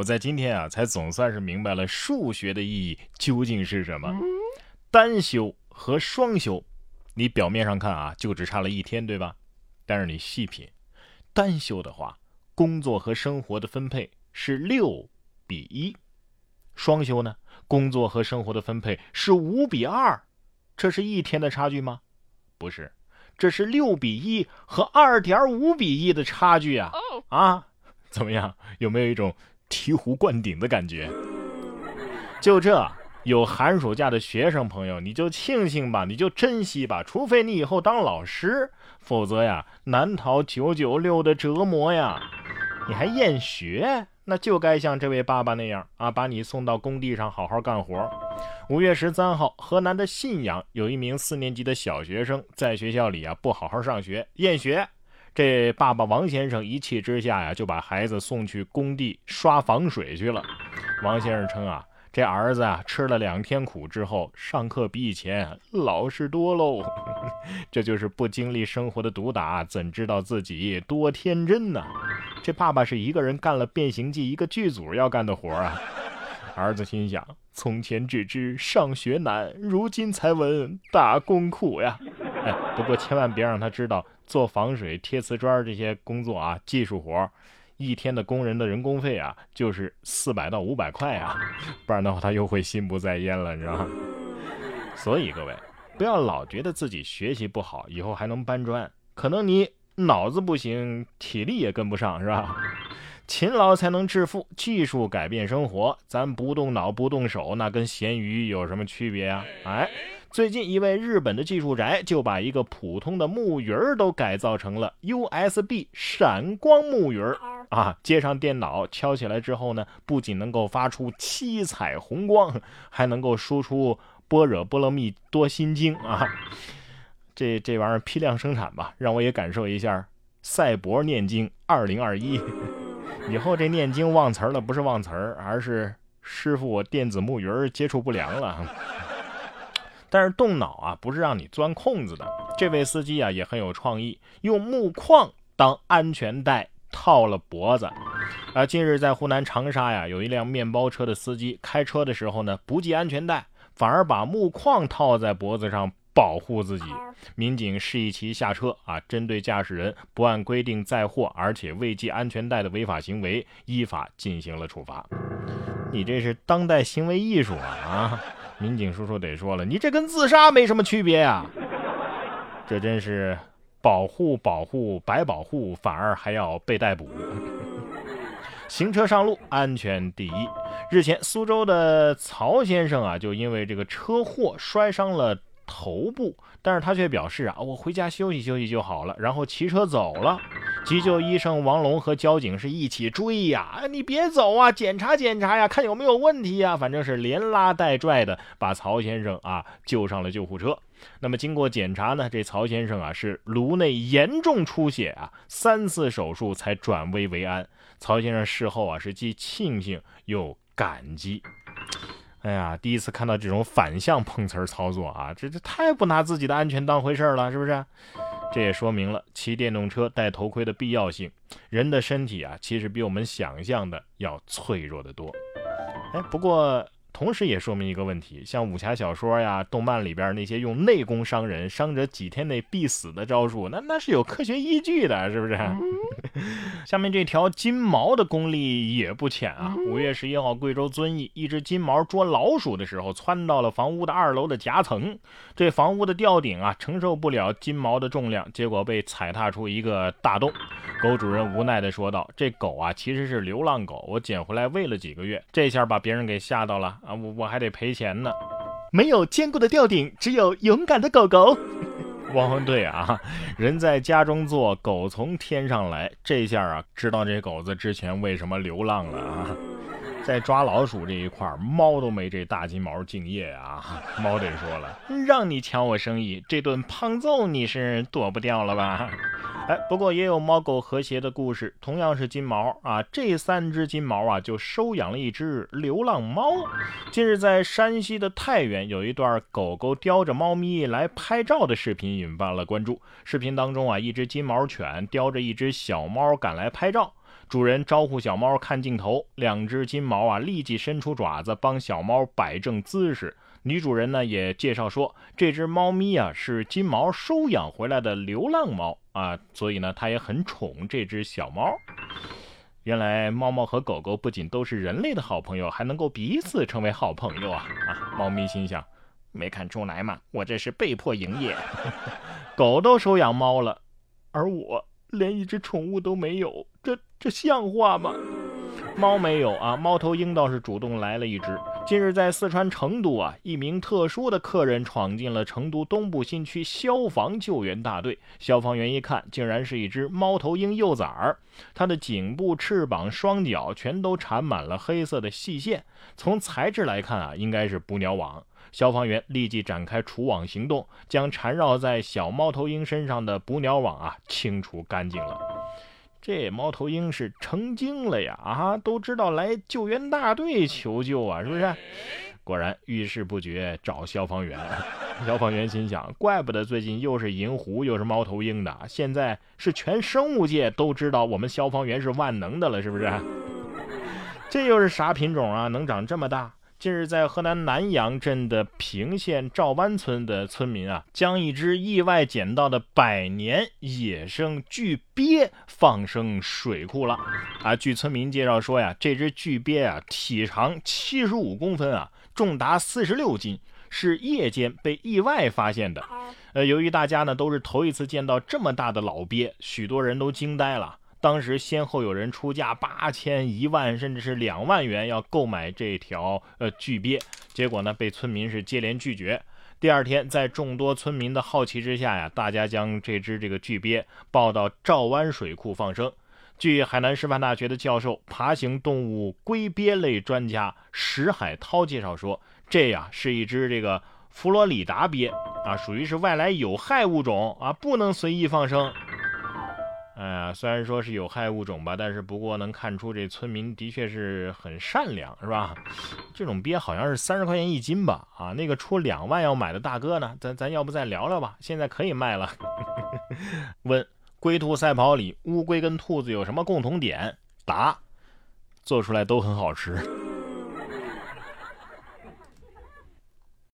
我在今天啊，才总算是明白了数学的意义究竟是什么。单休和双休，你表面上看啊，就只差了一天，对吧？但是你细品，单休的话，工作和生活的分配是六比一；双休呢，工作和生活的分配是五比二。这是一天的差距吗？不是，这是六比一和二点五比一的差距啊！啊，怎么样？有没有一种？醍醐灌顶的感觉，就这有寒暑假的学生朋友，你就庆幸吧，你就珍惜吧，除非你以后当老师，否则呀，难逃九九六的折磨呀。你还厌学，那就该像这位爸爸那样啊，把你送到工地上好好干活。五月十三号，河南的信阳有一名四年级的小学生在学校里啊不好好上学，厌学。这爸爸王先生一气之下呀，就把孩子送去工地刷防水去了。王先生称啊，这儿子啊吃了两天苦之后，上课比以前老实多喽。这就是不经历生活的毒打，怎知道自己多天真呢？这爸爸是一个人干了《变形记》一个剧组要干的活啊。儿子心想：从前只知上学难，如今才闻打工苦呀。哎，不过千万别让他知道做防水、贴瓷砖这些工作啊，技术活，一天的工人的人工费啊，就是四百到五百块啊，不然的话他又会心不在焉了，你知道吗？所以各位，不要老觉得自己学习不好，以后还能搬砖，可能你脑子不行，体力也跟不上，是吧？勤劳才能致富，技术改变生活，咱不动脑不动手，那跟咸鱼有什么区别啊？哎。最近一位日本的技术宅就把一个普通的木鱼儿都改造成了 USB 闪光木鱼儿啊！接上电脑敲起来之后呢，不仅能够发出七彩虹光，还能够输出般若波罗蜜多心经啊！这这玩意儿批量生产吧，让我也感受一下赛博念经二零二一。以后这念经忘词儿了，不是忘词儿，而是师傅我电子木鱼儿接触不良了。但是动脑啊，不是让你钻空子的。这位司机啊也很有创意，用木框当安全带套了脖子。啊，近日在湖南长沙呀，有一辆面包车的司机开车的时候呢，不系安全带，反而把木框套在脖子上保护自己。民警示意其下车啊，针对驾驶人不按规定载货而且未系安全带的违法行为，依法进行了处罚。你这是当代行为艺术啊啊！民警叔叔得说了，你这跟自杀没什么区别呀！这真是保护保护白保护，反而还要被逮捕。行车上路安全第一。日前，苏州的曹先生啊，就因为这个车祸摔伤了头部。但是他却表示啊，我回家休息休息就好了，然后骑车走了。急救医生王龙和交警是一起追呀，哎，你别走啊，检查检查呀，看有没有问题呀。反正是连拉带拽的把曹先生啊救上了救护车。那么经过检查呢，这曹先生啊是颅内严重出血啊，三次手术才转危为安。曹先生事后啊是既庆幸又感激。哎呀，第一次看到这种反向碰瓷儿操作啊，这这太不拿自己的安全当回事儿了，是不是？这也说明了骑电动车戴头盔的必要性。人的身体啊，其实比我们想象的要脆弱得多。哎，不过。同时也说明一个问题，像武侠小说呀、动漫里边那些用内功伤人、伤者几天内必死的招数，那那是有科学依据的，是不是？下面这条金毛的功力也不浅啊！五月十一号，贵州遵义，一只金毛捉老鼠的时候，窜到了房屋的二楼的夹层，这房屋的吊顶啊承受不了金毛的重量，结果被踩踏出一个大洞。狗主人无奈地说道：“这狗啊，其实是流浪狗，我捡回来喂了几个月，这下把别人给吓到了啊！我我还得赔钱呢。没有坚固的吊顶，只有勇敢的狗狗。汪汪队啊，人在家中坐，狗从天上来。这下啊，知道这狗子之前为什么流浪了啊？在抓老鼠这一块，猫都没这大金毛敬业啊！猫得说了，让你抢我生意，这顿胖揍你是躲不掉了吧？”哎，不过也有猫狗和谐的故事，同样是金毛啊，这三只金毛啊就收养了一只流浪猫。近日在山西的太原，有一段狗狗叼着猫咪来拍照的视频引发了关注。视频当中啊，一只金毛犬叼着一只小猫赶来拍照。主人招呼小猫看镜头，两只金毛啊立即伸出爪子帮小猫摆正姿势。女主人呢也介绍说，这只猫咪啊是金毛收养回来的流浪猫啊，所以呢它也很宠这只小猫。原来猫猫和狗狗不仅都是人类的好朋友，还能够彼此成为好朋友啊！啊，猫咪心想，没看出来吗？我这是被迫营业。狗都收养猫了，而我连一只宠物都没有，这这像话吗？猫没有啊，猫头鹰倒是主动来了一只。近日，在四川成都啊，一名特殊的客人闯进了成都东部新区消防救援大队。消防员一看，竟然是一只猫头鹰幼崽儿，它的颈部、翅膀、双脚全都缠满了黑色的细线。从材质来看啊，应该是捕鸟网。消防员立即展开除网行动，将缠绕在小猫头鹰身上的捕鸟网啊清除干净了。这猫头鹰是成精了呀！啊，都知道来救援大队求救啊，是不是？果然遇事不决找消防员。消防员心想：怪不得最近又是银狐又是猫头鹰的，现在是全生物界都知道我们消防员是万能的了，是不是？这又是啥品种啊？能长这么大？近日，在河南南阳镇的平县赵湾村的村民啊，将一只意外捡到的百年野生巨鳖放生水库了。啊，据村民介绍说呀，这只巨鳖啊，体长七十五公分啊，重达四十六斤，是夜间被意外发现的。呃，由于大家呢都是头一次见到这么大的老鳖，许多人都惊呆了。当时先后有人出价八千、一万，甚至是两万元要购买这条呃巨鳖，结果呢被村民是接连拒绝。第二天，在众多村民的好奇之下呀，大家将这只这个巨鳖抱到赵湾水库放生。据海南师范大学的教授、爬行动物龟鳖类专家石海涛介绍说，这呀是一只这个佛罗里达鳖啊，属于是外来有害物种啊，不能随意放生。哎呀，虽然说是有害物种吧，但是不过能看出这村民的确是很善良，是吧？这种鳖好像是三十块钱一斤吧？啊，那个出两万要买的大哥呢？咱咱要不再聊聊吧？现在可以卖了。问：龟兔赛跑里乌龟跟兔子有什么共同点？答：做出来都很好吃。